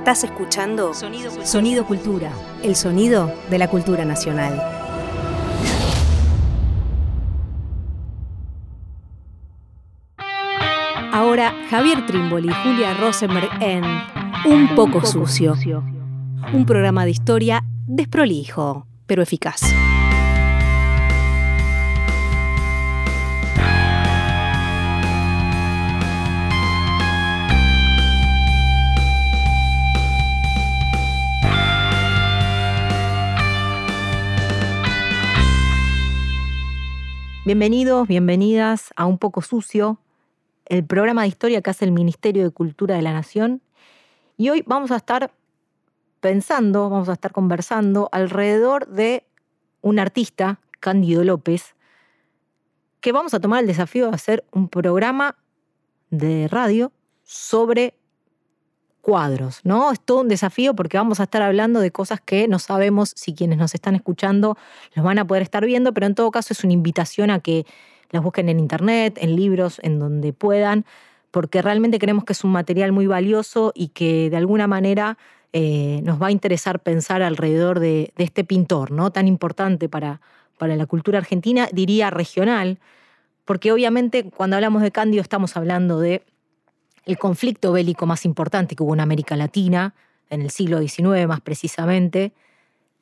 Estás escuchando Sonido Cultura. Sonido Cultura, el sonido de la cultura nacional. Ahora Javier Trimboli y Julia Rosenberg en Un poco sucio, un programa de historia desprolijo, pero eficaz. Bienvenidos, bienvenidas a Un poco sucio, el programa de historia que hace el Ministerio de Cultura de la Nación. Y hoy vamos a estar pensando, vamos a estar conversando alrededor de un artista, Cándido López, que vamos a tomar el desafío de hacer un programa de radio sobre cuadros, ¿no? Es todo un desafío porque vamos a estar hablando de cosas que no sabemos si quienes nos están escuchando los van a poder estar viendo, pero en todo caso es una invitación a que las busquen en internet, en libros, en donde puedan, porque realmente creemos que es un material muy valioso y que de alguna manera eh, nos va a interesar pensar alrededor de, este pintor, ¿no? Tan importante para, para la cultura argentina, diría regional, porque obviamente cuando hablamos de Cándido estamos hablando de el conflicto bélico más importante que hubo en América Latina, en el siglo XIX más precisamente,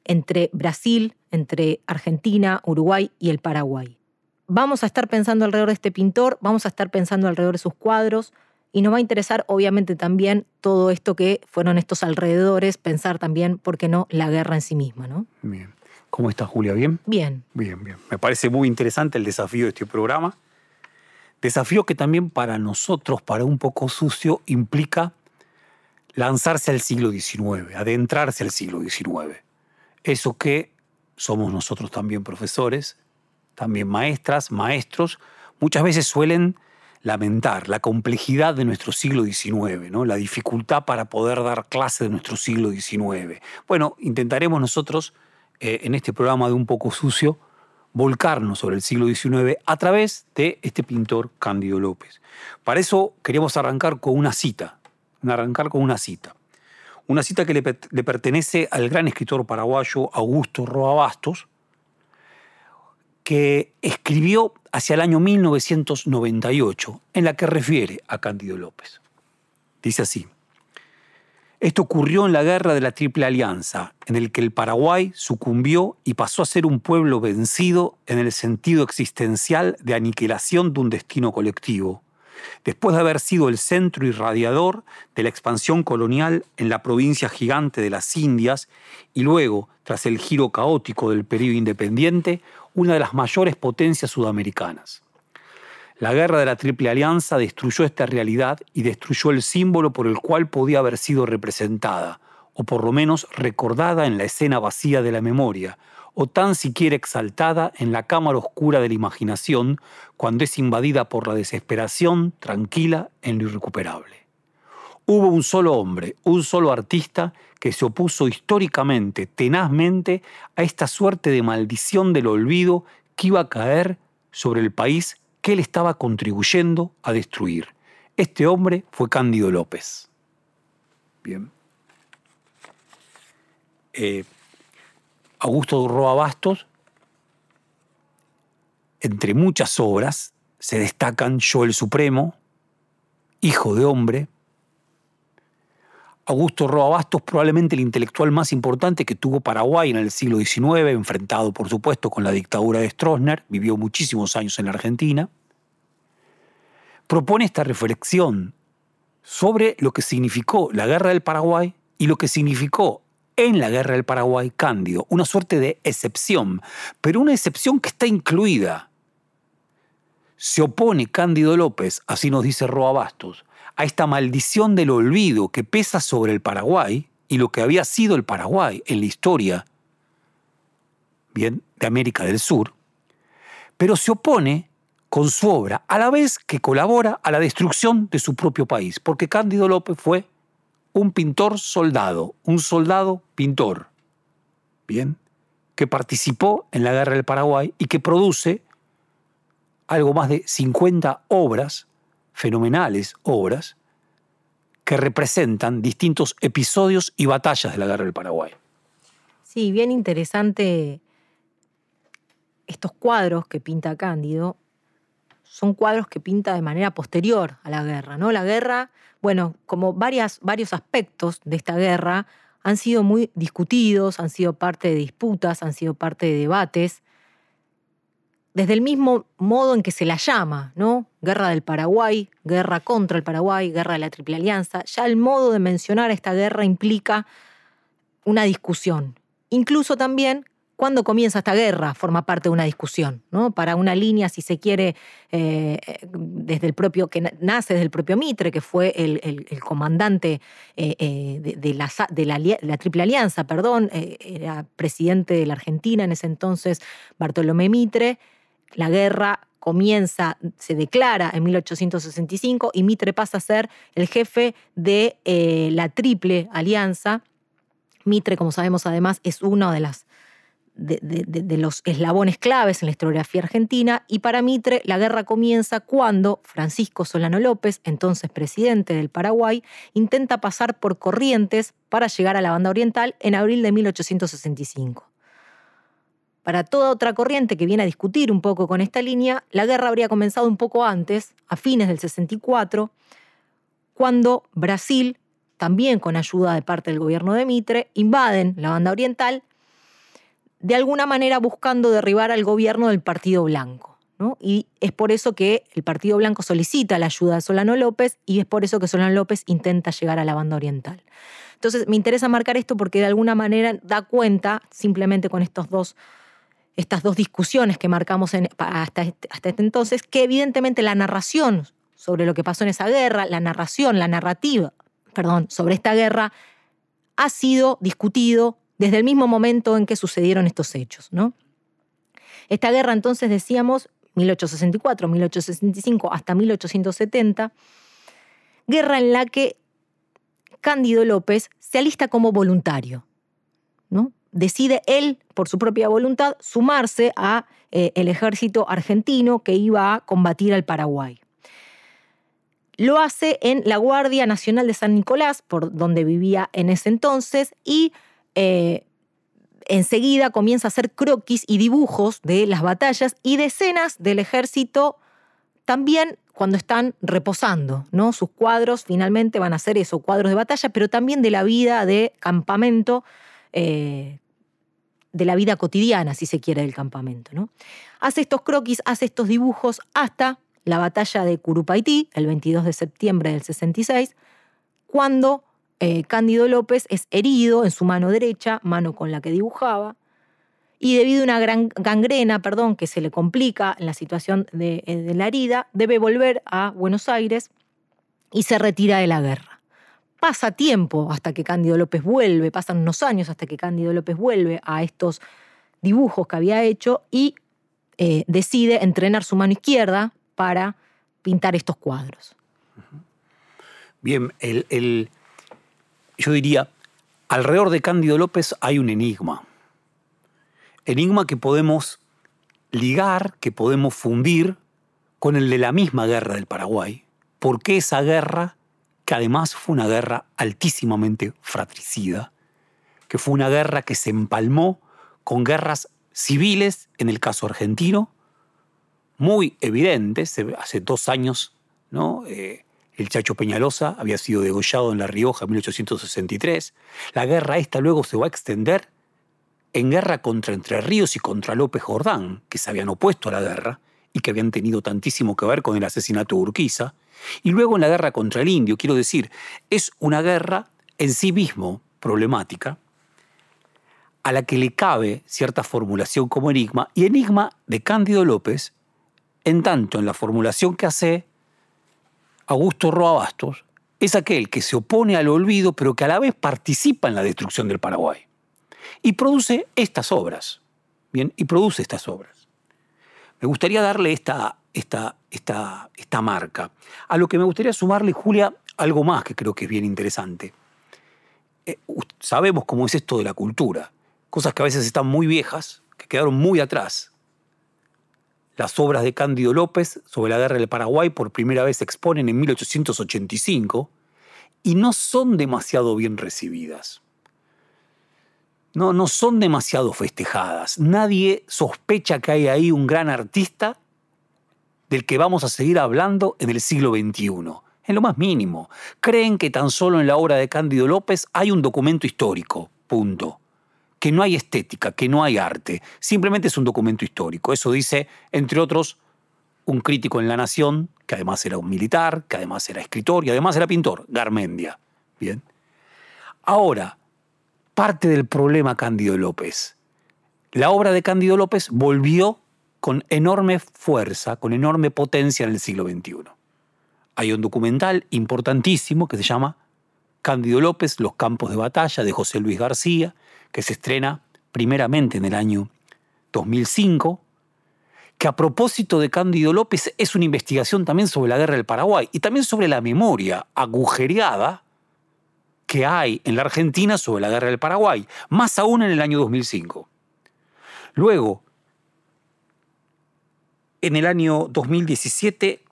entre Brasil, entre Argentina, Uruguay y el Paraguay. Vamos a estar pensando alrededor de este pintor, vamos a estar pensando alrededor de sus cuadros y nos va a interesar obviamente también todo esto que fueron estos alrededores, pensar también, ¿por qué no?, la guerra en sí misma, ¿no? Bien. ¿Cómo estás, Julia? ¿Bien? Bien. Bien, bien. Me parece muy interesante el desafío de este programa. Desafío que también para nosotros, para un poco sucio, implica lanzarse al siglo XIX, adentrarse al siglo XIX. Eso que somos nosotros también profesores, también maestras, maestros, muchas veces suelen lamentar la complejidad de nuestro siglo XIX, ¿no? la dificultad para poder dar clase de nuestro siglo XIX. Bueno, intentaremos nosotros eh, en este programa de Un poco sucio volcarnos sobre el siglo XIX a través de este pintor Cándido López. Para eso queríamos arrancar con una cita, arrancar con una cita. Una cita que le, le pertenece al gran escritor paraguayo Augusto Roa Bastos, que escribió hacia el año 1998, en la que refiere a Cándido López. Dice así, esto ocurrió en la guerra de la Triple Alianza, en el que el Paraguay sucumbió y pasó a ser un pueblo vencido en el sentido existencial de aniquilación de un destino colectivo, después de haber sido el centro irradiador de la expansión colonial en la provincia gigante de las Indias y luego, tras el giro caótico del periodo independiente, una de las mayores potencias sudamericanas. La guerra de la Triple Alianza destruyó esta realidad y destruyó el símbolo por el cual podía haber sido representada, o por lo menos recordada en la escena vacía de la memoria, o tan siquiera exaltada en la cámara oscura de la imaginación cuando es invadida por la desesperación tranquila en lo irrecuperable. Hubo un solo hombre, un solo artista que se opuso históricamente, tenazmente, a esta suerte de maldición del olvido que iba a caer sobre el país que él estaba contribuyendo a destruir. Este hombre fue Cándido López. Bien. Eh, Augusto Roa Bastos, entre muchas obras, se destacan Yo el Supremo, Hijo de Hombre, Augusto Roa Bastos, probablemente el intelectual más importante que tuvo Paraguay en el siglo XIX, enfrentado por supuesto con la dictadura de Stroessner, vivió muchísimos años en la Argentina, propone esta reflexión sobre lo que significó la guerra del Paraguay y lo que significó en la guerra del Paraguay Cándido, una suerte de excepción, pero una excepción que está incluida. Se opone Cándido López, así nos dice Roa Bastos, a esta maldición del olvido que pesa sobre el Paraguay y lo que había sido el Paraguay en la historia bien, de América del Sur, pero se opone con su obra, a la vez que colabora a la destrucción de su propio país, porque Cándido López fue un pintor soldado, un soldado pintor, bien, que participó en la guerra del Paraguay y que produce algo más de 50 obras, fenomenales obras, que representan distintos episodios y batallas de la Guerra del Paraguay. Sí, bien interesante estos cuadros que pinta Cándido. Son cuadros que pinta de manera posterior a la guerra, ¿no? La guerra, bueno, como varias, varios aspectos de esta guerra han sido muy discutidos, han sido parte de disputas, han sido parte de debates desde el mismo modo en que se la llama, ¿no? Guerra del Paraguay, guerra contra el Paraguay, guerra de la Triple Alianza, ya el modo de mencionar esta guerra implica una discusión. Incluso también cuando comienza esta guerra forma parte de una discusión, ¿no? Para una línea, si se quiere, eh, desde el propio, que nace desde el propio Mitre, que fue el, comandante eh, eh, de, la, de la, Triple Alianza, perdón, era presidente de la Argentina en ese entonces, Bartolomé Mitre, la guerra comienza, se declara en 1865 y Mitre pasa a ser el jefe de eh, la Triple Alianza. Mitre, como sabemos además, es uno de, las, de, los eslabones claves en la historiografía argentina y para Mitre la guerra comienza cuando Francisco Solano López, entonces presidente del Paraguay, intenta pasar por Corrientes para llegar a la banda oriental en abril de 1865. Para toda otra corriente que viene a discutir un poco con esta línea, la guerra habría comenzado un poco antes, a fines del 64, cuando Brasil, también con ayuda de parte del gobierno de Mitre, invaden la banda oriental, de alguna manera buscando derribar al gobierno del Partido Blanco. Y es por eso que el Partido Blanco solicita la ayuda de Solano López y es por eso que Solano López intenta llegar a la banda oriental. Entonces, me interesa marcar esto porque de alguna manera da cuenta, simplemente con estos dos estas dos discusiones que marcamos hasta, este, hasta este entonces, que evidentemente la narración sobre lo que pasó en esa guerra, la narración, la narrativa, perdón, sobre esta guerra, ha sido discutido desde el mismo momento en que sucedieron estos hechos. ¿no? Esta guerra, entonces, decíamos, 1864, 1865 hasta 1870, guerra en la que Cándido López se alista como voluntario. ¿no? Decide él, por su propia voluntad, sumarse a eh, el ejército argentino que iba a combatir al Paraguay. Lo hace en la Guardia Nacional de San Nicolás, por donde vivía en ese entonces, y eh, enseguida comienza a hacer croquis y dibujos de las batallas y decenas del ejército también cuando están reposando, ¿no? Sus cuadros finalmente van a ser eso, cuadros de batalla, pero también de la vida de campamento eh, de la vida cotidiana, si se quiere, del campamento. ¿no? Hace estos croquis, hace estos dibujos hasta la batalla de Curupaití, el 22 de septiembre del 66, cuando eh, Cándido López es herido en su mano derecha, mano con la que dibujaba, y debido a una gran gangrena, perdón, que se le complica en la situación de, eh, de la herida, debe volver a Buenos Aires y se retira de la guerra pasa tiempo hasta que Cándido López vuelve, pasan unos años hasta que Cándido López vuelve a estos dibujos que había hecho y eh, decide entrenar su mano izquierda para pintar estos cuadros. Bien, el, yo diría, alrededor de Cándido López hay un enigma. Enigma que podemos ligar, que podemos fundir con el de la misma guerra del Paraguay. ¿Por qué esa guerra que además fue una guerra altísimamente fratricida, que fue una guerra que se empalmó con guerras civiles, en el caso argentino, muy evidentes. Hace dos años, ¿no? Eh, el Chacho Peñalosa había sido degollado en La Rioja en 1863. La guerra esta luego se va a extender en guerra contra Entre Ríos y contra López Jordán, que se habían opuesto a la guerra y que habían tenido tantísimo que ver con el asesinato de Urquiza. Y luego en la guerra contra el indio, quiero decir, es una guerra en sí mismo problemática, a la que le cabe cierta formulación como enigma, y enigma de Cándido López, en tanto en la formulación que hace Augusto Roa Bastos, es aquel que se opone al olvido, pero que a la vez participa en la destrucción del Paraguay. Y produce estas obras. Bien, y produce estas obras. Me gustaría darle esta, esta, esta, esta marca. A lo que me gustaría sumarle, Julia, algo más que creo que es bien interesante. Eh, sabemos cómo es esto de la cultura, cosas que a veces están muy viejas, que quedaron muy atrás. Las obras de Cándido López sobre la guerra del Paraguay por primera vez se exponen en 1885 y no son demasiado bien recibidas. No, no son demasiado festejadas. Nadie sospecha que hay ahí un gran artista del que vamos a seguir hablando en el siglo XXI. En lo más mínimo. Creen que tan solo en la obra de Cándido López hay un documento histórico. Punto. Que no hay estética, que no hay arte. Simplemente es un documento histórico. Eso dice, entre otros, un crítico en La Nación, que además era un militar, que además era escritor y además era pintor, Garmendia. Bien. Ahora, parte del problema Cándido López. La obra de Cándido López volvió con enorme fuerza, con enorme potencia en el siglo XXI. Hay un documental importantísimo que se llama Cándido López, Los campos de batalla, de José Luis García, que se estrena primeramente en el año 2005 que a propósito de Cándido López es una investigación también sobre la guerra del Paraguay y también sobre la memoria agujereada que hay en la Argentina sobre la guerra del Paraguay, más aún en el año 2005. Luego, en el año 2017,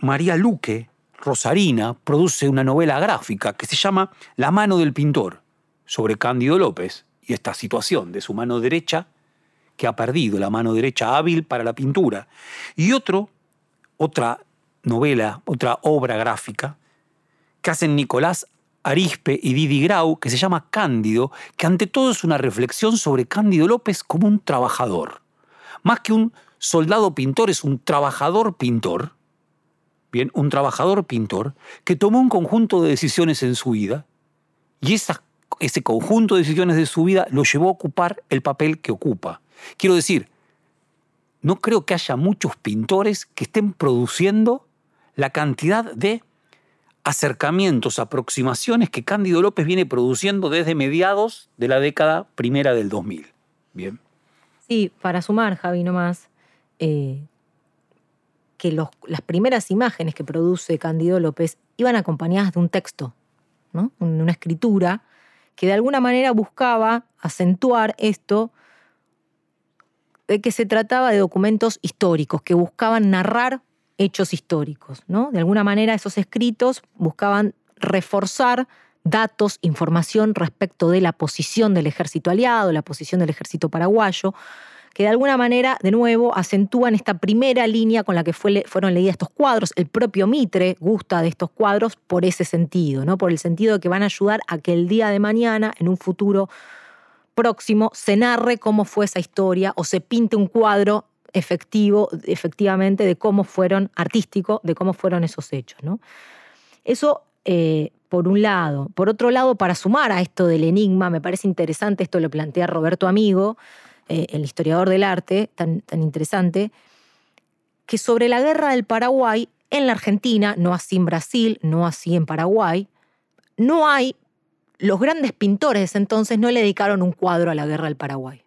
María Luque, Rosarina, produce una novela gráfica que se llama La mano del pintor, sobre Cándido López y esta situación de su mano derecha que ha perdido la mano derecha hábil para la pintura. Y otro, otra novela, otra obra gráfica, que hacen Nicolás Arispe y Didi Grau, que se llama Cándido, que ante todo es una reflexión sobre Cándido López como un trabajador. Más que un soldado pintor, es un trabajador pintor. Bien, un trabajador pintor que tomó un conjunto de decisiones en su vida y ese conjunto de decisiones de su vida lo llevó a ocupar el papel que ocupa. Quiero decir, no creo que haya muchos pintores que estén produciendo la cantidad de acercamientos, aproximaciones que Cándido López viene produciendo desde mediados de la década primera del 2000. Bien. Sí, para sumar, Javi, nomás, eh, que las primeras imágenes que produce Cándido López iban acompañadas de un texto, ¿no? una escritura, que de alguna manera buscaba acentuar esto de que se trataba de documentos históricos que buscaban narrar hechos históricos. ¿no? De alguna manera esos escritos buscaban reforzar datos, información respecto de la posición del ejército aliado, la posición del ejército paraguayo, que de alguna manera, de nuevo, acentúan esta primera línea con la que fueron leídos estos cuadros. El propio Mitre gusta de estos cuadros por ese sentido, ¿no? por el sentido de que van a ayudar a que el día de mañana, en un futuro próximo se narre cómo fue esa historia o se pinte un cuadro efectivo, efectivamente, de cómo fueron, artístico, de cómo fueron esos hechos. ¿no? Eso eh, por un lado. Por otro lado, para sumar a esto del enigma, me parece interesante, esto lo plantea Roberto Amigo, eh, el historiador del arte, tan, tan interesante, que sobre la guerra del Paraguay, en la Argentina, no así en Brasil, no así en Paraguay, no hay los grandes pintores entonces no le dedicaron un cuadro a la guerra del Paraguay.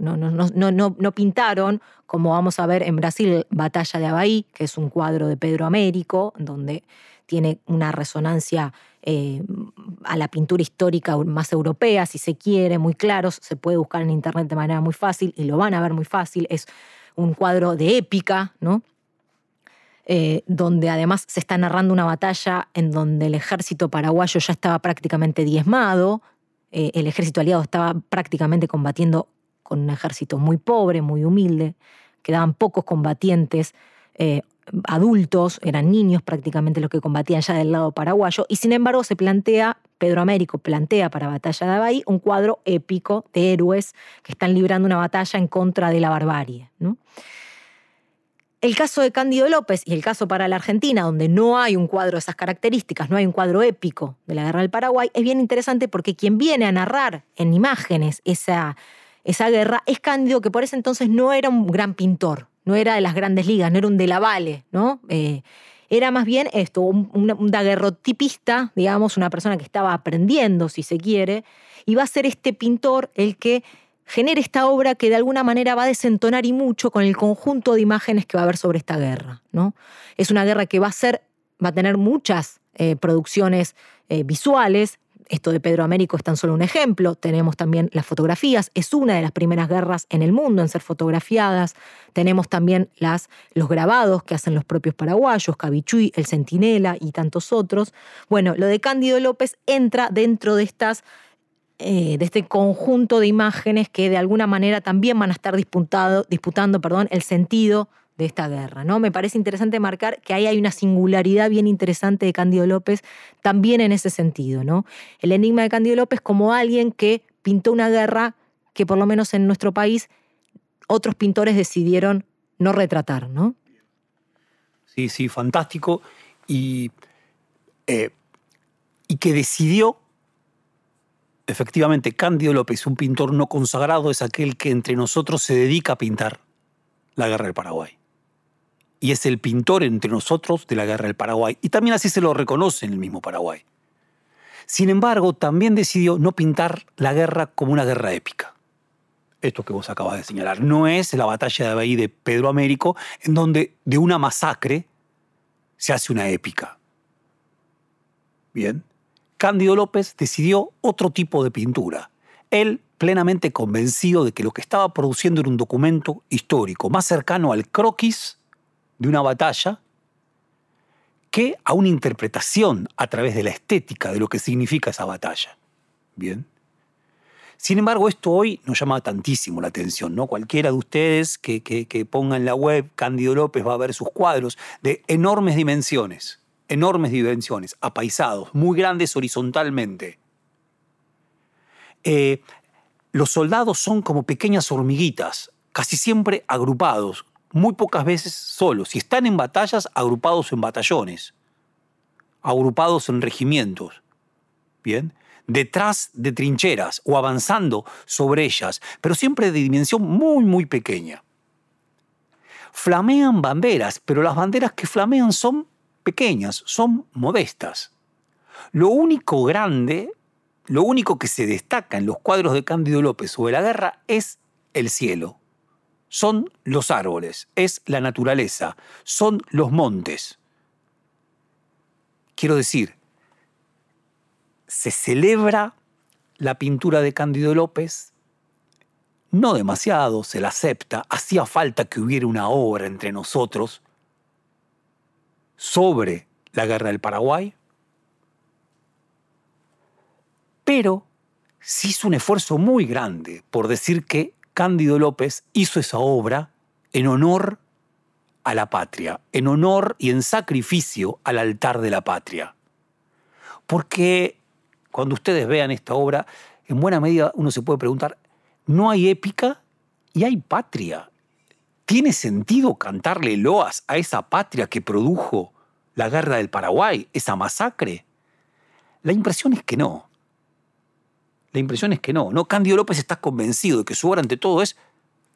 No, no, no, no, pintaron, como vamos a ver en Brasil, Batalla de Abaí, que es un cuadro de Pedro Américo, donde tiene una resonancia eh, a la pintura histórica más europea, si se quiere, muy claros, se puede buscar en internet de manera muy fácil y lo van a ver muy fácil, es un cuadro de épica, ¿no? Eh, donde además se está narrando una batalla en donde el ejército paraguayo ya estaba prácticamente diezmado, eh, el ejército aliado estaba prácticamente combatiendo con un ejército muy pobre, muy humilde, quedaban pocos combatientes eh, adultos, eran niños prácticamente los que combatían ya del lado paraguayo, y sin embargo se plantea, Pedro Américo plantea para Batalla de Abahí un cuadro épico de héroes que están librando una batalla en contra de la barbarie. El caso de Cándido López y el caso para la Argentina, donde no hay un cuadro de esas características, no hay un cuadro épico de la Guerra del Paraguay, es bien interesante porque quien viene a narrar en imágenes esa, esa guerra es Cándido, que por ese entonces no era un gran pintor, no era de las grandes ligas, no era un de la Vale, ¿no? Eh, era más bien esto, un, un, daguerrotipista, digamos, una persona que estaba aprendiendo, si se quiere, y va a ser este pintor el que genera esta obra que de alguna manera va a desentonar y mucho con el conjunto de imágenes que va a haber sobre esta guerra. ¿no? Es una guerra que va a ser, va a tener muchas eh, producciones eh, visuales, esto de Pedro Américo es tan solo un ejemplo. Tenemos también las fotografías. Es una de las primeras guerras en el mundo en ser fotografiadas. Tenemos también las, los grabados que hacen los propios paraguayos, Cabichuy, El Centinela y tantos otros. Bueno, lo de Cándido López entra dentro de estas eh, de este conjunto de imágenes que de alguna manera también van a estar disputando, disputando perdón, el sentido de esta guerra. ¿no? Me parece interesante marcar que ahí hay una singularidad bien interesante de Cándido López también en ese sentido. ¿no? El enigma de Cándido López como alguien que pintó una guerra que por lo menos en nuestro país otros pintores decidieron no retratar. ¿no? Sí, sí, fantástico. Y, eh, y que decidió Efectivamente, Cándido López, un pintor no consagrado, es aquel que entre nosotros se dedica a pintar la guerra del Paraguay. Y es el pintor entre nosotros de la guerra del Paraguay. Y también así se lo reconoce en el mismo Paraguay. Sin embargo, también decidió no pintar la guerra como una guerra épica. Esto que vos acabas de señalar. No es la batalla de Bahí de Pedro Américo, en donde de una masacre se hace una épica. Bien. Cándido López decidió otro tipo de pintura. Él, plenamente convencido de que lo que estaba produciendo era un documento histórico, más cercano al croquis de una batalla que a una interpretación a través de la estética de lo que significa esa batalla. Bien. Sin embargo, esto hoy nos llama tantísimo la atención, ¿no? Cualquiera de ustedes que, que, ponga en la web Cándido López va a ver sus cuadros de enormes dimensiones enormes dimensiones, apaisados, muy grandes horizontalmente. Eh, los soldados son como pequeñas hormiguitas, casi siempre agrupados, muy pocas veces solos. Si están en batallas, agrupados en batallones, agrupados en regimientos. Bien, detrás de trincheras o avanzando sobre ellas, pero siempre de dimensión muy, muy pequeña. Flamean banderas, pero las banderas que flamean son pequeñas, son modestas. Lo único grande, lo único que se destaca en los cuadros de Cándido López sobre la guerra es el cielo. Son los árboles, es la naturaleza, son los montes. Quiero decir, se celebra la pintura de Cándido López, no demasiado, se la acepta, hacía falta que hubiera una obra entre nosotros sobre la guerra del Paraguay, pero se hizo un esfuerzo muy grande por decir que Cándido López hizo esa obra en honor a la patria, en honor y en sacrificio al altar de la patria. Porque cuando ustedes vean esta obra, en buena medida uno se puede preguntar, ¿no hay épica y hay patria? ¿Tiene sentido cantarle loas a esa patria que produjo la guerra del Paraguay, esa masacre? La impresión es que no. La impresión es que no. No, Cándido López está convencido de que su obra ante todo es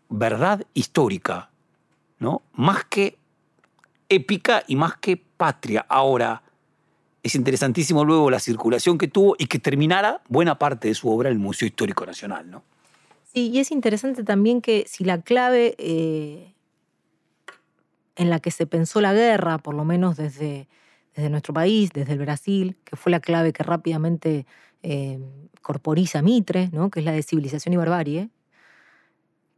verdad histórica, ¿no? Más que épica y más que patria. Ahora, es interesantísimo luego la circulación que tuvo y que terminara buena parte de su obra en el Museo Histórico Nacional, ¿no? Sí, y es interesante también que si la clave eh, en la que se pensó la guerra, por lo menos desde, desde nuestro país, desde el Brasil, que fue la clave que rápidamente eh, corporiza Mitre, ¿no? que es la de civilización y barbarie,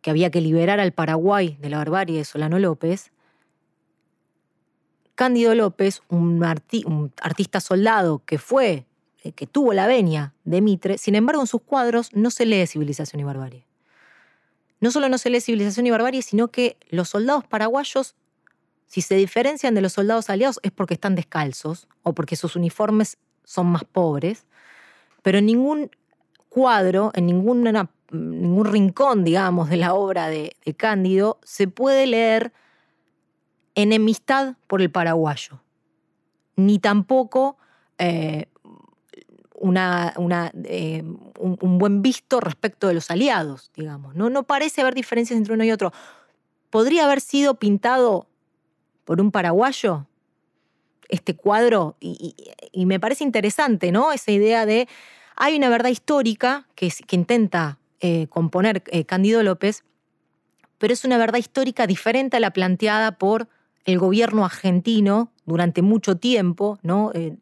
que había que liberar al Paraguay de la barbarie de Solano López, Cándido López, un, un artista soldado que fue, eh, que tuvo la venia de Mitre, sin embargo en sus cuadros no se lee civilización y barbarie. No solo no se lee civilización y barbarie, sino que los soldados paraguayos si se diferencian de los soldados aliados es porque están descalzos o porque sus uniformes son más pobres, pero en ningún cuadro, en ningún rincón, digamos, de la obra de, Cándido se puede leer enemistad por el paraguayo, ni tampoco eh, eh, un, buen visto respecto de los aliados, digamos. ¿no? no parece haber diferencias entre uno y otro. Podría haber sido pintado por un paraguayo este cuadro y, me parece interesante, ¿no? Esa idea de hay una verdad histórica que, intenta eh, componer eh, Cándido López, pero es una verdad histórica diferente a la planteada por el gobierno argentino durante mucho tiempo, ¿no? Eh,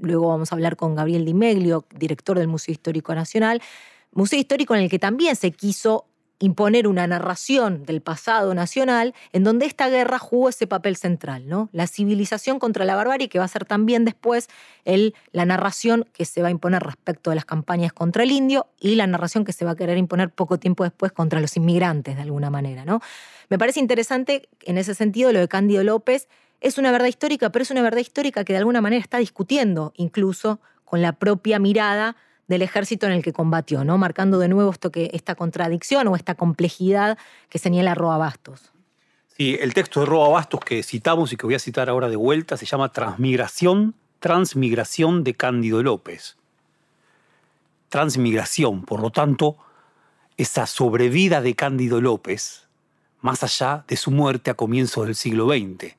luego vamos a hablar con Gabriel Di Meglio, director del Museo Histórico Nacional, museo histórico en el que también se quiso imponer una narración del pasado nacional en donde esta guerra jugó ese papel central, ¿no? La civilización contra la barbarie, que va a ser también después la narración que se va a imponer respecto de las campañas contra el indio y la narración que se va a querer imponer poco tiempo después contra los inmigrantes, de alguna manera, ¿no? Me parece interesante en ese sentido lo de Cándido López. Es una verdad histórica, pero es una verdad histórica que de alguna manera está discutiendo incluso con la propia mirada del ejército en el que combatió, ¿no? marcando de nuevo esto que, esta contradicción o esta complejidad que señala Roa Bastos. Sí, el texto de Roa Bastos que citamos y que voy a citar ahora de vuelta se llama Transmigración, Transmigración de Cándido López. Transmigración, por lo tanto, esa sobrevida de Cándido López, más allá de su muerte a comienzos del siglo XX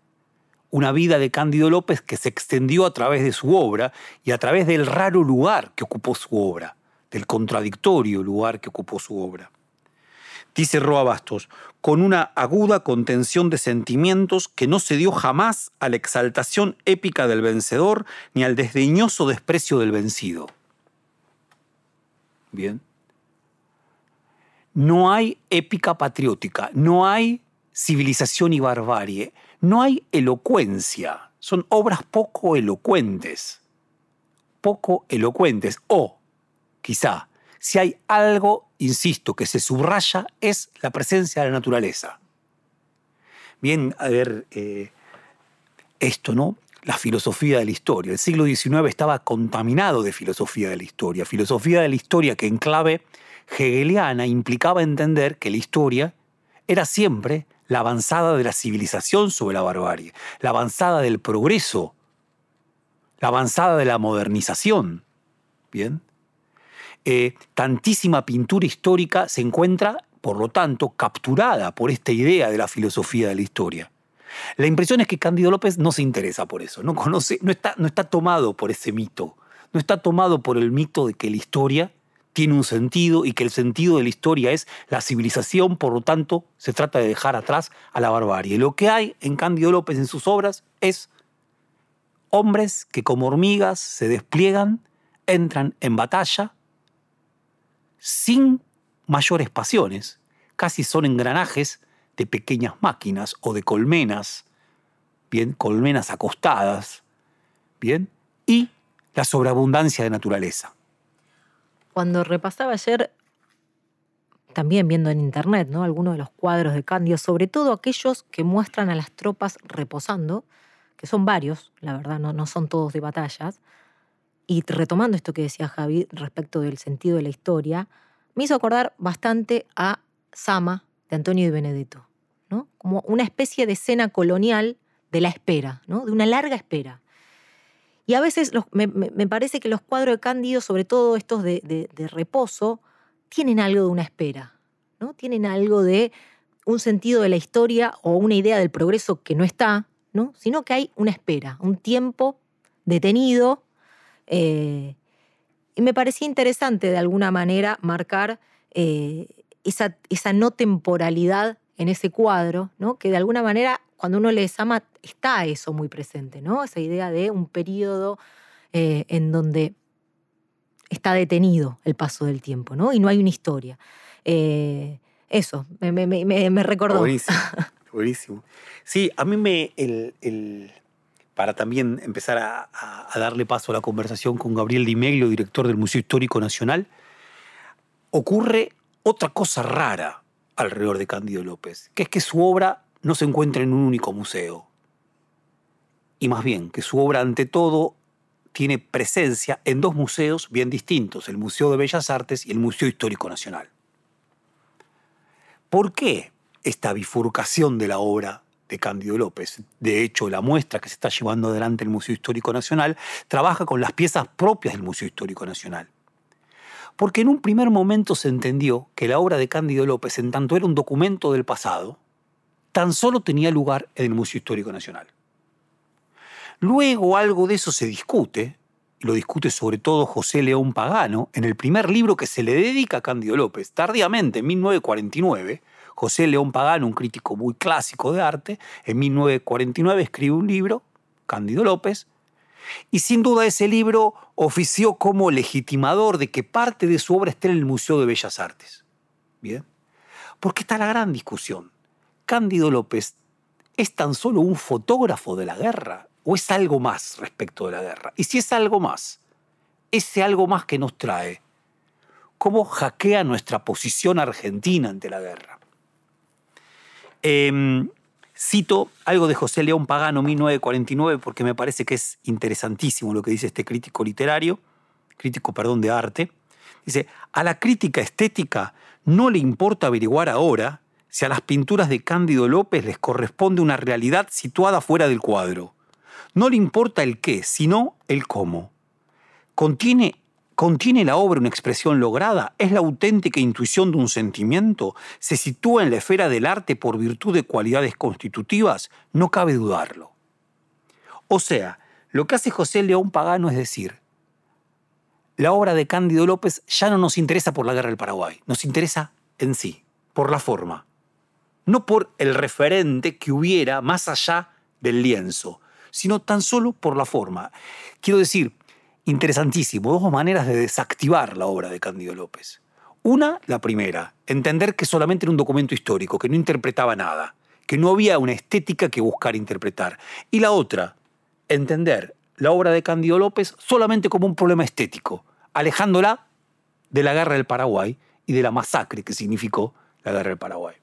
una vida de Cándido López que se extendió a través de su obra y a través del raro lugar que ocupó su obra, del contradictorio lugar que ocupó su obra. Dice Roa Bastos, con una aguda contención de sentimientos que no se dio jamás a la exaltación épica del vencedor ni al desdeñoso desprecio del vencido. Bien. No hay épica patriótica, no hay civilización y barbarie, no hay elocuencia, son obras poco elocuentes, poco elocuentes. O, quizá, si hay algo, insisto, que se subraya, es la presencia de la naturaleza. Bien, a ver, eh, esto, ¿no? La filosofía de la historia. El siglo XIX estaba contaminado de filosofía de la historia. Filosofía de la historia que en clave hegeliana implicaba entender que la historia era siempre la avanzada de la civilización sobre la barbarie, la avanzada del progreso, la avanzada de la modernización. Bien. Eh, tantísima pintura histórica se encuentra, por lo tanto, capturada por esta idea de la filosofía de la historia. La impresión es que Cándido López no se interesa por eso, no conoce, no está, no está tomado por ese mito, no está tomado por el mito de que la historia tiene un sentido y que el sentido de la historia es la civilización, por lo tanto se trata de dejar atrás a la barbarie. Lo que hay en Cándido López en sus obras es hombres que como hormigas se despliegan, entran en batalla sin mayores pasiones, casi son engranajes de pequeñas máquinas o de colmenas, bien, colmenas acostadas, bien, y la sobreabundancia de naturaleza. Cuando repasaba ayer, también viendo en internet, ¿no? algunos de los cuadros de Candio, sobre todo aquellos que muestran a las tropas reposando, que son varios, la verdad, no, no son todos de batallas, y retomando esto que decía Javi respecto del sentido de la historia, me hizo acordar bastante a Sama de Antonio de Benedetto, ¿no? como una especie de escena colonial de la espera, ¿no? de una larga espera. Y a veces me, parece que los cuadros de Cándido, sobre todo estos de, reposo, tienen algo de una espera, ¿no? Tienen algo de un sentido de la historia o una idea del progreso que no está, ¿no? Sino que hay una espera, un tiempo detenido. Eh, y me parecía interesante de alguna manera marcar eh, esa, no temporalidad en ese cuadro, ¿no? que de alguna manera cuando uno les ama está eso muy presente, ¿no? Esa idea de un periodo eh, en donde está detenido el paso del tiempo, ¿no? Y no hay una historia. Eh, eso, me, recordó. Buenísimo, buenísimo. Sí, a mí me, el, para también empezar a, darle paso a la conversación con Gabriel Di Meglio, director del Museo Histórico Nacional, ocurre otra cosa rara alrededor de Cándido López, que es que su obra no se encuentra en un único museo. Y más bien, que su obra ante todo tiene presencia en dos museos bien distintos, el Museo de Bellas Artes y el Museo Histórico Nacional. ¿Por qué esta bifurcación de la obra de Cándido López? De hecho, la muestra que se está llevando adelante el Museo Histórico Nacional trabaja con las piezas propias del Museo Histórico Nacional. Porque en un primer momento se entendió que la obra de Cándido López, en tanto era un documento del pasado, tan solo tenía lugar en el Museo Histórico Nacional. Luego algo de eso se discute, lo discute sobre todo José León Pagano, en el primer libro que se le dedica a Cándido López, tardíamente, en 1949. José León Pagano, un crítico muy clásico de arte, en 1949 escribe un libro, Cándido López, Y sin duda ese libro ofició como legitimador de que parte de su obra esté en el Museo de Bellas Artes. Bien. Porque está la gran discusión. Cándido López es tan solo un fotógrafo de la guerra o es algo más respecto de la guerra. Y si es algo más, ese algo más que nos trae, ¿cómo hackea nuestra posición argentina ante la guerra? Em, cito algo de José León Pagano, 1949, porque me parece que es interesantísimo lo que dice este crítico literario, crítico, perdón, de arte. Dice, a la crítica estética no le importa averiguar ahora si a las pinturas de Cándido López les corresponde una realidad situada fuera del cuadro. No le importa el qué, sino el cómo. ¿Contiene, ¿Contiene la obra una expresión lograda? ¿Es la auténtica intuición de un sentimiento? ¿Se sitúa en la esfera del arte por virtud de cualidades constitutivas? No cabe dudarlo. O sea, lo que hace José León Pagano es decir, la obra de Cándido López ya no nos interesa por la guerra del Paraguay, nos interesa en sí, por la forma, no por el referente que hubiera más allá del lienzo, sino tan solo por la forma. Quiero decir, interesantísimo, dos maneras de desactivar la obra de Cándido López. Una, la primera, entender que solamente era un documento histórico, que no interpretaba nada, que no había una estética que buscar interpretar. Y la otra, entender la obra de Cándido López solamente como un problema estético, alejándola de la guerra del Paraguay y de la masacre que significó la guerra del Paraguay.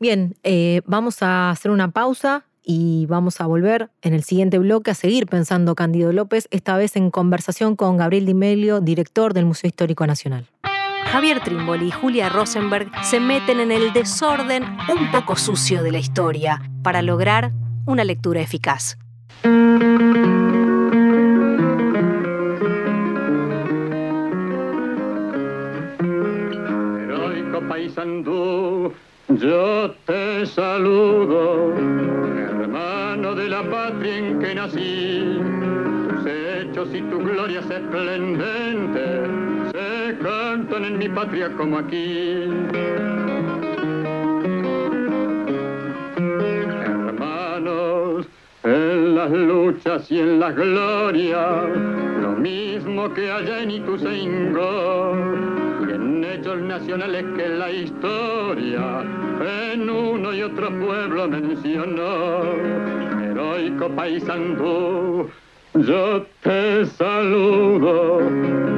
Bien, eh, vamos a hacer una pausa y vamos a volver en el siguiente bloque a seguir pensando Cándido López, esta vez en conversación con Gabriel Di director del Museo Histórico Nacional. Javier Trimboli y Julia Rosenberg se meten en el desorden un poco sucio de la historia para lograr una lectura eficaz. Yo te saludo, la patria en que nací. Tus hechos y tus glorias esplendentes se cantan en mi patria como aquí. En las luchas y en las glorias, lo mismo que allá en Ituzaingó hechos nacionales que la historia en uno y otro pueblo mencionó. Heroico paisandú, yo te saludo,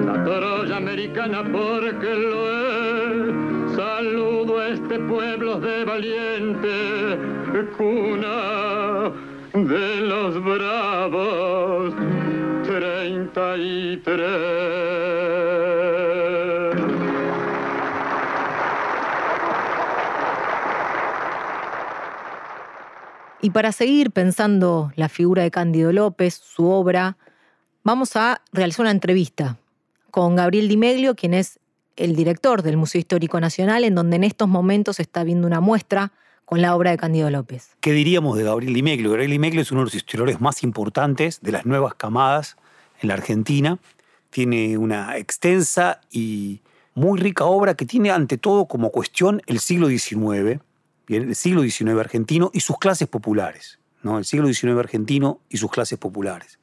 la Troya americana porque lo es. Saludo a este pueblo de valiente, cuna de los bravos, treinta y para seguir pensando la figura de Cándido López, su obra, vamos a realizar una entrevista con Gabriel Di quien es el director del Museo Histórico Nacional, en donde en estos momentos está viendo una muestra con la obra de Cándido López. ¿Qué diríamos de Gabriel Di Gabriel Di es uno de los historiadores más importantes de las nuevas camadas en la Argentina. Tiene una extensa y muy rica obra que tiene ante todo como cuestión el siglo XIX el siglo XIX argentino y sus clases populares, ¿no? el siglo XIX argentino y sus clases populares.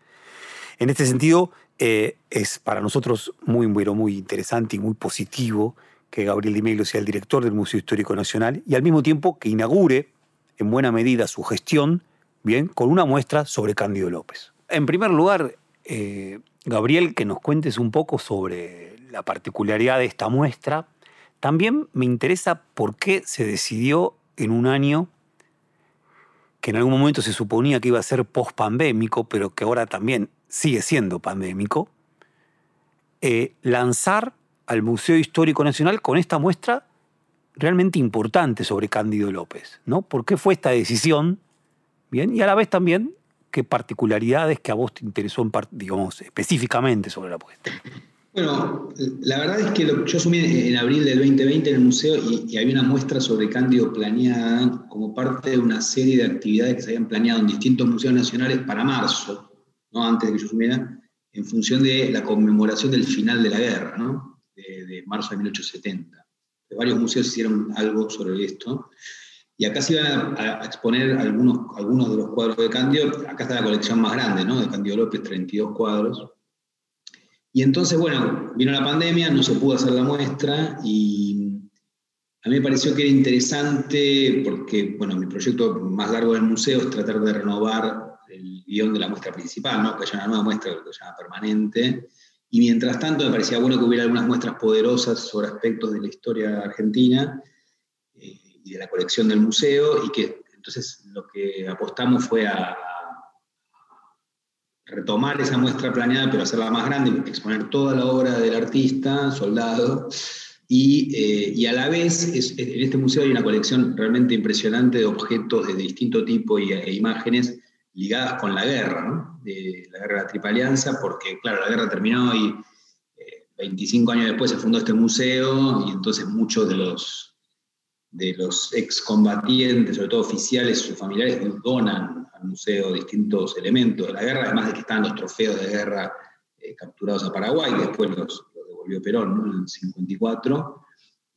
En este sentido, eh, es para nosotros muy, muy, muy interesante y muy positivo que Gabriel Di Meglio sea el director del Museo Histórico Nacional y al mismo tiempo que inaugure en buena medida su gestión, bien, con una muestra sobre Cándido López. En primer lugar, eh, Gabriel, que nos cuentes un poco sobre la particularidad de esta muestra. También me interesa por qué se decidió en un año que en algún momento se suponía que iba a ser post-pandémico, pero que ahora también sigue siendo pandémico, eh, lanzar al Museo Histórico Nacional con esta muestra realmente importante sobre Cándido López. ¿no? ¿Por qué fue esta decisión? Bien, y a la vez también qué particularidades que a vos te interesó, digamos, específicamente sobre la puesta. Bueno, la verdad es que yo asumí en abril del 2020 en el museo y, había una muestra sobre Cándido planeada como parte de una serie de actividades que se habían planeado en distintos museos nacionales para marzo, ¿no? antes de que yo asumiera, en función de la conmemoración del final de la guerra, de, marzo de 1870. Varios museos hicieron algo sobre esto. Y acá se iban a, exponer algunos, algunos de los cuadros de Candio. Acá está la colección más grande, ¿no? De Candio López, 32 cuadros. Y entonces, bueno, vino la pandemia, no se pudo hacer la muestra y a mí me pareció que era interesante porque, bueno, mi proyecto más largo del museo es tratar de renovar el guion de la muestra principal, ¿no? que haya una nueva muestra que se llama permanente. Y mientras tanto me parecía bueno que hubiera algunas muestras poderosas sobre aspectos de la historia argentina eh, y de la colección del museo, y que entonces lo que apostamos fue a, retomar esa muestra planeada, pero hacerla más grande, exponer toda la obra del artista, soldado, y, eh, y a la vez en este museo hay una colección realmente impresionante de objetos de distinto tipo y, e imágenes ligadas con la guerra, la guerra de la Triple Alianza, porque claro, la guerra terminó y 25 eh, años después se fundó este museo y entonces muchos de los, de los excombatientes, sobre todo oficiales, sus familiares, donan al museo distintos elementos de la guerra, además de que están los trofeos de guerra eh, capturados a Paraguay, después los, devolvió Perón en el 54.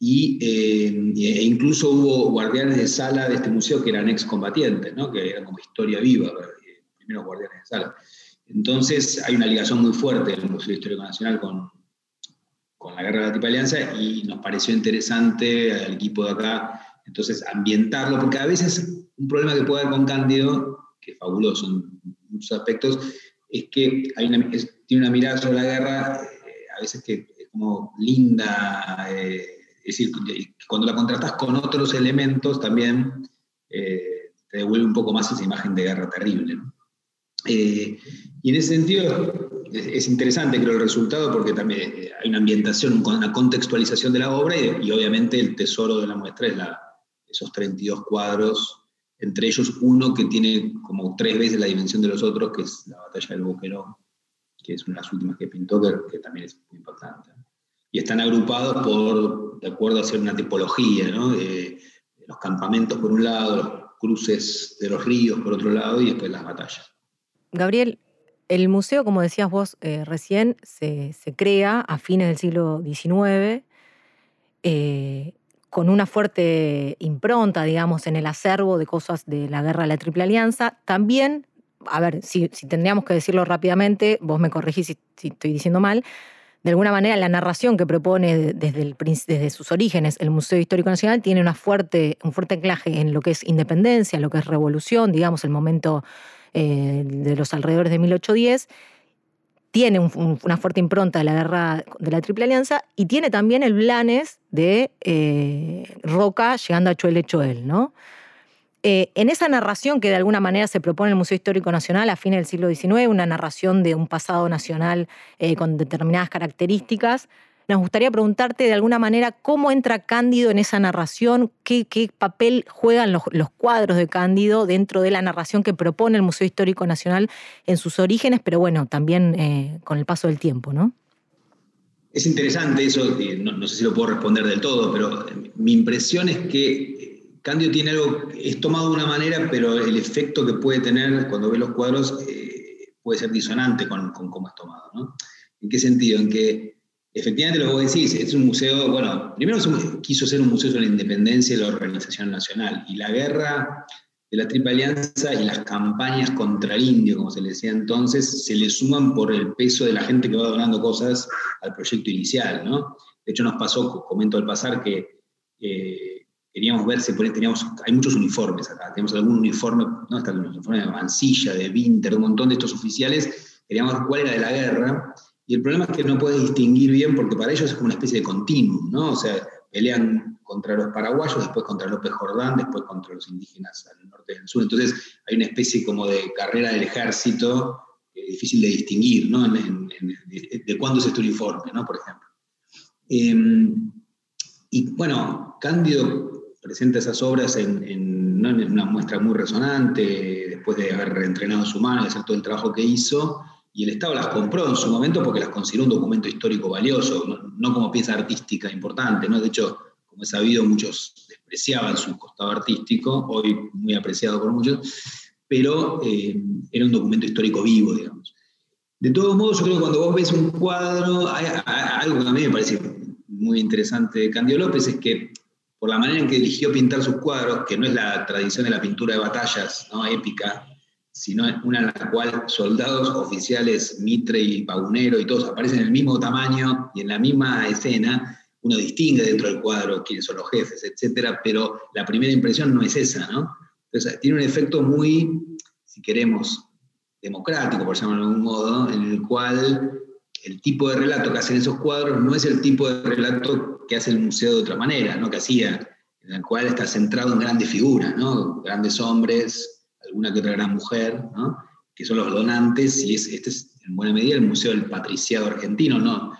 Y, eh, e incluso hubo guardianes de sala de este museo que eran excombatientes, ¿no? que eran como historia viva, eh, primeros guardianes de sala. Entonces hay una ligación muy fuerte del Museo Histórico Nacional con, con la Guerra de la Triple Alianza y nos pareció interesante al equipo de acá, entonces ambientarlo, porque a veces un problema que puede haber con Cándido, que es fabuloso en muchos aspectos, es que tiene una mirada sobre la guerra, eh, a veces que es como linda, es decir, cuando la contrastas con otros elementos también eh, te devuelve un poco más esa imagen de guerra terrible. Eh, y en ese sentido es, interesante, creo, el resultado porque también eh, hay una ambientación, una contextualización de la obra y, obviamente el tesoro de la muestra es la, esos 32 cuadros, entre ellos uno que tiene como tres veces la dimensión de los otros, que es la batalla del Boquerón, que es una de las últimas que pintó, que, que también es muy impactante y están agrupados por, de acuerdo a hacer una tipología, ¿no? De, los campamentos por un lado, los cruces de los ríos por otro lado y después las batallas. Gabriel, el museo, como decías vos eh, recién, se, crea a fines del siglo XIX eh, con una fuerte impronta, digamos, en el acervo de cosas de la guerra de la Triple Alianza. También, a ver, si, tendríamos que decirlo rápidamente, vos me corregís si estoy diciendo mal, de alguna manera la narración que propone desde, sus orígenes el Museo Histórico Nacional tiene un fuerte anclaje en lo que es independencia, lo que es revolución, digamos, el momento eh, de los alrededores de 1810 tiene una fuerte impronta de la guerra de la Triple Alianza y tiene también el Blanes de eh, Roca llegando a Choel Choel, ¿no? Eh, en esa narración que de alguna manera se propone el Museo Histórico Nacional a fines del siglo XIX, una narración de un pasado nacional eh, con determinadas características, nos gustaría preguntarte de alguna manera cómo entra Cándido en esa narración, qué, papel juegan los, cuadros de Cándido dentro de la narración que propone el Museo Histórico Nacional en sus orígenes, pero bueno, también eh, con el paso del tiempo, ¿no? Es interesante eso, no sé si lo puedo responder del todo, pero mi impresión es que Candio tiene algo, es tomado de una manera, pero el efecto que puede tener cuando ve los cuadros eh, puede ser disonante con, cómo es tomado. ¿no? ¿En qué sentido? En que efectivamente lo que vos decís, es un museo, bueno, primero quiso ser un museo de la independencia y la organización nacional, y la guerra de la Triple Alianza y las campañas contra el indio, como se le decía entonces, se le suman por el peso de la gente que va donando cosas al proyecto inicial. ¿no? De hecho, nos pasó, comento al pasar, que... Eh, queríamos ver si teníamos, hay muchos uniformes acá, tenemos algún uniforme, ¿no? Está el uniforme de Mansilla, de Winter, un montón de estos oficiales, queríamos ver cuál era de la guerra, y el problema es que no puedes distinguir bien porque para ellos es como una especie de continuum, ¿no? O sea, pelean contra los paraguayos, después contra López Jordán, después contra los indígenas al norte y al sur. Entonces hay una especie como de carrera del ejército difícil de distinguir, ¿no? de, cuándo es este uniforme, ¿no? Por ejemplo. Em, y bueno, Cándido presenta esas obras en, una muestra muy resonante, después de haber reentrenado su mano y hacer todo el trabajo que hizo, y el Estado las compró en su momento porque las consideró un documento histórico valioso, no, como pieza artística importante, ¿no? De hecho, como he sabido, muchos despreciaban su costado artístico, hoy muy apreciado por muchos, pero eh, era un documento histórico vivo, digamos. De todos modos, yo creo que cuando vos ves un cuadro, algo que a mí me parece muy interesante de Candio López es que por la manera en que eligió pintar sus cuadros, que no es la tradición de la pintura de batallas ¿no? épica, sino una en la cual soldados, oficiales, Mitre y Pagunero y todos aparecen en el mismo tamaño y en la misma escena, uno distingue dentro del cuadro quiénes son los jefes, etcétera, pero la primera impresión no es esa, ¿no? Entonces, tiene un efecto muy, si queremos, democrático, por llamarlo de algún modo, en el cual el tipo de relato que hacen esos cuadros no es el tipo de relato que hace el museo de otra manera, ¿no? que hacía, en el cual está centrado en grandes figuras, ¿no? grandes hombres, alguna que otra gran mujer, ¿no? que son los donantes, y es, este es en buena medida el Museo del Patriciado Argentino, no,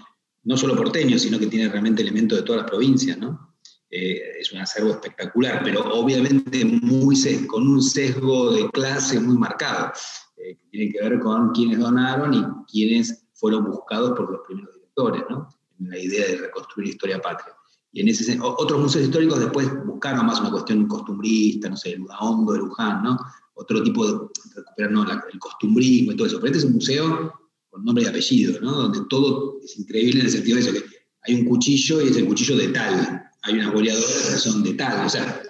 no solo porteño, sino que tiene realmente elementos de todas las provincias. ¿no? Eh, es un acervo espectacular, pero obviamente muy, con un sesgo de clase muy marcado, eh, que tiene que ver con quienes donaron y quienes fueron buscados por los primeros directores, ¿no? en la idea de reconstruir historia patria. Y en ese otros museos históricos después buscaron más una cuestión costumbrista, no sé, el Hondo de Luján, ¿no? Otro tipo de recuperar ¿no? el costumbrismo y todo eso. Pero este es un museo con nombre y apellido, ¿no? Donde todo es increíble en el sentido de eso, que hay un cuchillo y es el cuchillo de tal, hay unas boleadoras que son de tal, o sea,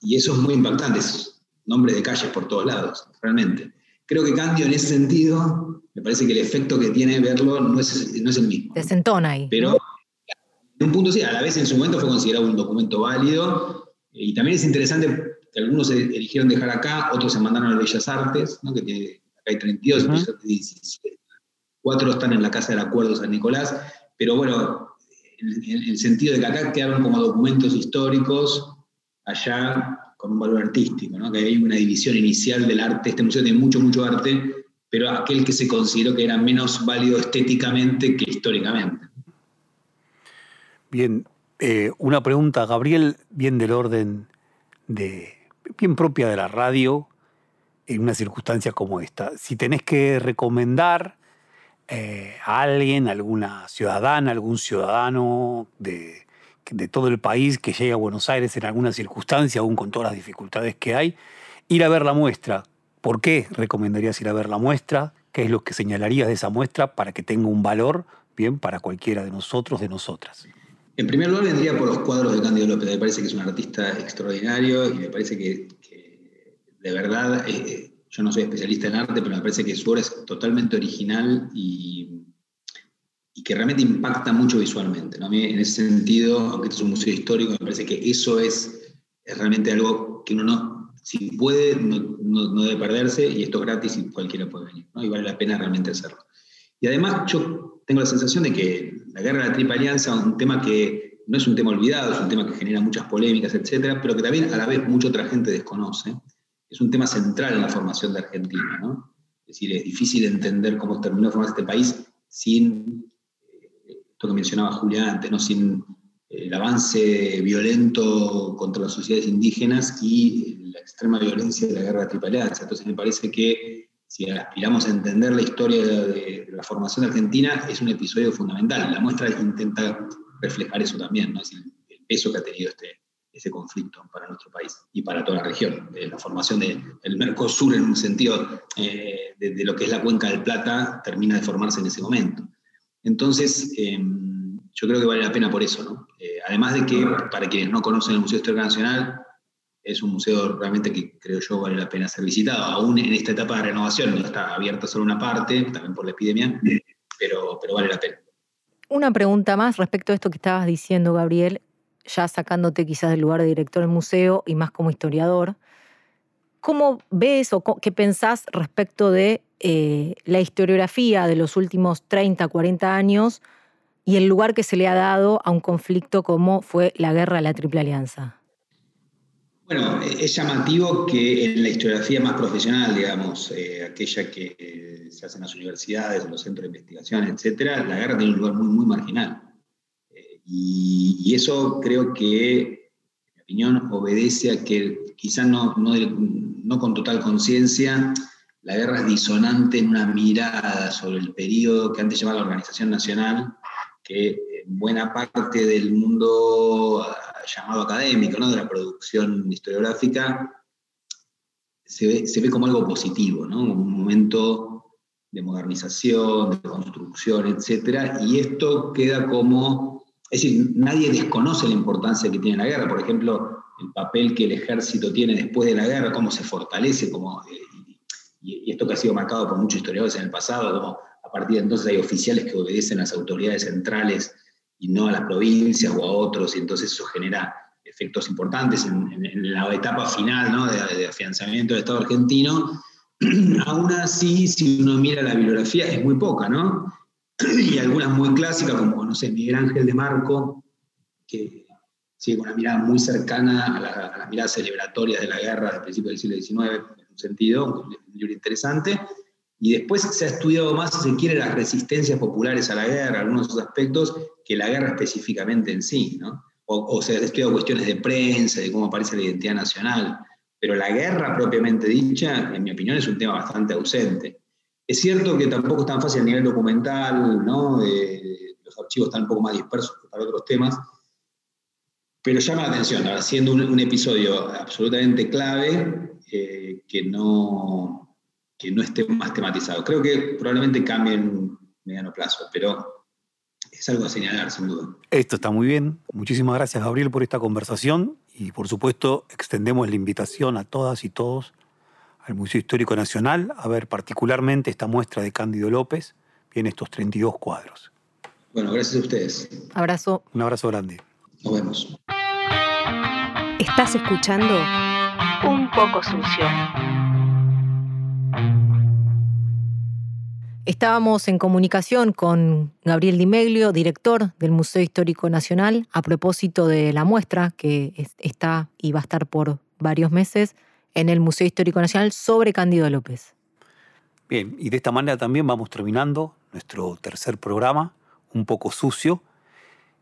y eso es muy impactante, es nombre de calles por todos lados, realmente. Creo que Candio en ese sentido me parece que el efecto que tiene verlo no es, no es el mismo. Desentona ahí. Pero en un punto sí, a la vez en su momento fue considerado un documento válido. Y también es interesante que algunos se eligieron dejar acá, otros se mandaron a Bellas Artes, ¿no? que tiene, acá hay 32, uh 17. Cuatro están en la Casa del Acuerdo San Nicolás, pero bueno, en el sentido de que acá quedaron como documentos históricos, allá con un valor artístico, ¿no? que hay una división inicial del arte, este museo tiene mucho, mucho arte, pero aquel que se consideró que era menos válido estéticamente que históricamente. Bien, eh, una pregunta, Gabriel, bien del orden de, bien propia de la radio, en una circunstancia como esta. Si tenés que recomendar eh, a alguien, alguna ciudadana, algún ciudadano de, de todo el país que llegue a Buenos Aires en alguna circunstancia, aún con todas las dificultades que hay, ir a ver la muestra, ¿Por qué recomendarías ir a ver la muestra? ¿Qué es lo que señalarías de esa muestra para que tenga un valor bien para cualquiera de nosotros, de nosotras? En primer lugar, vendría por los cuadros de Cándido López. Me parece que es un artista extraordinario y me parece que, de verdad, eh, yo no soy especialista en arte, pero me parece que su obra es totalmente original y, que realmente impacta mucho visualmente. en ese sentido, aunque este es un museo histórico, me parece que eso es, es realmente algo que uno no, si puede, no, debe perderse y esto es gratis y cualquiera puede venir, ¿no? y vale la pena realmente hacerlo. Y además yo tengo la sensación de que la guerra de la Triple Alianza es un tema que no es un tema olvidado, es un tema que genera muchas polémicas, etcétera, pero que también a la vez mucha otra gente desconoce. Es un tema central en la formación de Argentina, ¿no? Es decir, es difícil entender cómo terminó formarse este país sin eh, esto que mencionaba Julia antes, ¿no? sin el avance violento contra las sociedades indígenas y extrema violencia de la guerra de Triple Alianza. Entonces me parece que si aspiramos a entender la historia de, la formación argentina, es un episodio fundamental. La muestra intenta reflejar eso también, ¿no? el, peso que ha tenido este, ese conflicto para nuestro país y para toda la región. la formación del Mercosur en un sentido eh, de, lo que es la cuenca del Plata termina de formarse en ese momento. Entonces, em, yo creo que vale la pena por eso. ¿no? Eh, además de que, para quienes no conocen el Museo Histórico Nacional, es un museo realmente que creo yo vale la pena ser visitado, aún en esta etapa de renovación, no está abierta solo una parte, también por la epidemia, pero, pero vale la pena. Una pregunta más respecto a esto que estabas diciendo, Gabriel, ya sacándote quizás del lugar de director del museo y más como historiador. ¿Cómo ves o qué pensás respecto de eh, la historiografía de los últimos 30, 40 años y el lugar que se le ha dado a un conflicto como fue la guerra de la Triple Alianza? Bueno, es llamativo que en la historiografía más profesional, digamos, eh, aquella que se hace en las universidades, en los centros de investigación, etcétera, la guerra tiene un lugar muy, muy marginal. Eh, y, eso creo que, en mi opinión, obedece a que quizás no, no, con total conciencia, la guerra es disonante en una mirada sobre el periodo que antes llevaba la Organización Nacional, que en buena parte del mundo llamado académico, ¿no? de la producción historiográfica, se ve, como algo positivo, ¿no? un momento de modernización, de construcción, etc. Y esto queda como Es decir, nadie desconoce la importancia que tiene la guerra. Por ejemplo, el papel que el ejército tiene después de la guerra, cómo se fortalece, cómo, eh, y, esto que ha sido marcado por muchos historiadores en el pasado, cómo a partir de entonces hay oficiales que obedecen a las autoridades centrales y no a las provincias o a otros, y entonces eso genera efectos importantes en, la etapa final ¿no? de, afianzamiento del Estado argentino. Aún así, si uno mira la bibliografía, es muy poca, ¿no? y algunas muy clásicas, como, no sé, Miguel Ángel de Marco, que sigue con una mirada muy cercana a, las miradas celebratorias de la guerra del principio del siglo XIX, en un sentido, un libro interesante. Y después se ha estudiado más, si se quiere, las resistencias populares a la guerra, algunos de aspectos, que la guerra específicamente en sí, ¿no? O, o se han estudiado cuestiones de prensa, de cómo aparece la identidad nacional. Pero la guerra propiamente dicha, en mi opinión, es un tema bastante ausente. Es cierto que tampoco es tan fácil a nivel documental, ¿no? los archivos están un poco más dispersos que para otros temas, pero llama la atención, siendo un, episodio absolutamente clave eh, que, no, que no esté más tematizado. Creo que probablemente cambie en mediano plazo, pero es algo a señalar, sin duda. Esto está muy bien. Muchísimas gracias, Gabriel, por esta conversación y, por supuesto, extendemos la invitación a todas y todos al Museo Histórico Nacional a ver particularmente esta muestra de Cándido López en estos 32 cuadros. Bueno, gracias a ustedes. Abrazo. Un abrazo grande. Nos vemos. Estás escuchando Un poco sucio. Estábamos en comunicación con Gabriel Di Meglio, director del Museo Histórico Nacional, a propósito de la muestra que está y va a estar por varios meses en el Museo Histórico Nacional sobre Cándido López. Bien, y de esta manera también vamos terminando nuestro tercer programa, un poco sucio,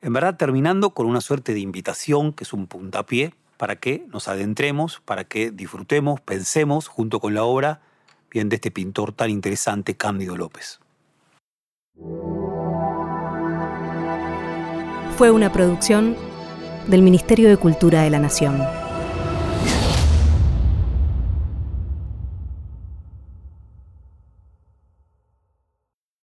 en verdad terminando con una suerte de invitación que es un puntapié para que nos adentremos, para que disfrutemos, pensemos junto con la obra de este pintor tan interesante, Cándido López. Fue una producción del Ministerio de Cultura de la Nación.